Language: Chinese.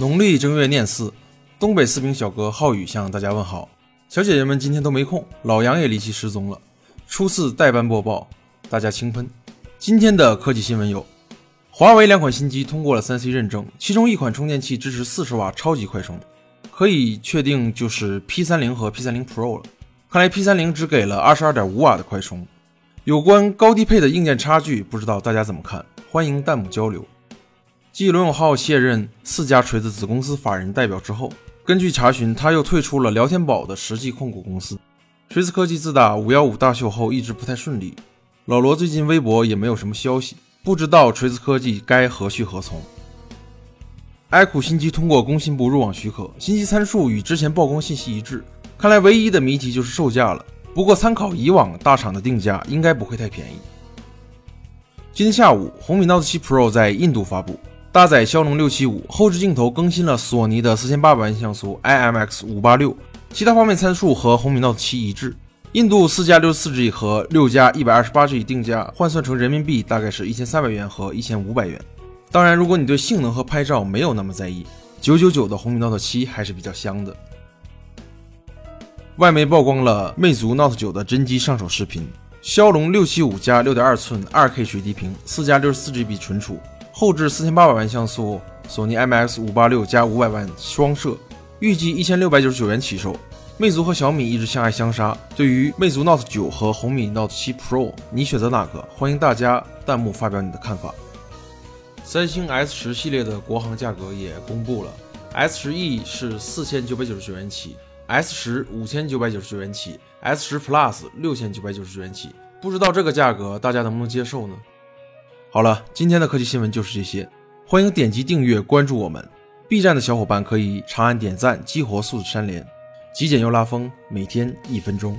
农历正月廿四，东北四平小哥浩宇向大家问好。小姐姐们今天都没空，老杨也离奇失踪了。初次代班播报，大家轻喷。今天的科技新闻有：华为两款新机通过了三 C 认证，其中一款充电器支持四十瓦超级快充，可以确定就是 P 三零和 P 三零 Pro 了。看来 P 三零只给了二十二点五瓦的快充。有关高低配的硬件差距，不知道大家怎么看？欢迎弹幕交流。继罗永浩卸任四家锤子子公司法人代表之后，根据查询，他又退出了聊天宝的实际控股公司。锤子科技自打五幺五大秀后一直不太顺利，老罗最近微博也没有什么消息，不知道锤子科技该何去何从。iQOO 新机通过工信部入网许可，新机参数与之前曝光信息一致，看来唯一的谜题就是售价了。不过参考以往大厂的定价，应该不会太便宜。今天下午，红米 Note 7 Pro 在印度发布。搭载骁龙六七五，后置镜头更新了索尼的四千八百万像素 IMX 五八六，其他方面参数和红米 Note 七一致。印度四加六十四 G 和六加一百二十八 G 定价换算成人民币大概是一千三百元和一千五百元。当然，如果你对性能和拍照没有那么在意，九九九的红米 Note 七还是比较香的。外媒曝光了魅族 Note 九的真机上手视频，骁龙六七五加六点二寸二 K 水滴屏，四加六十四 GB 存储。后置四千八百万像素索尼 IMX 五八六加五百万双摄，预计一千六百九十九元起售。魅族和小米一直相爱相杀，对于魅族 Note 九和红米 Note 七 Pro，你选择哪个？欢迎大家弹幕发表你的看法。三星 S 十系列的国行价格也公布了，S 十 E 是四千九百九十九元起，S 十五千九百九十九元起，S 十 Plus 六千九百九十九元起。不知道这个价格大家能不能接受呢？好了，今天的科技新闻就是这些，欢迎点击订阅关注我们。B 站的小伙伴可以长按点赞激活素质三连，极简又拉风，每天一分钟。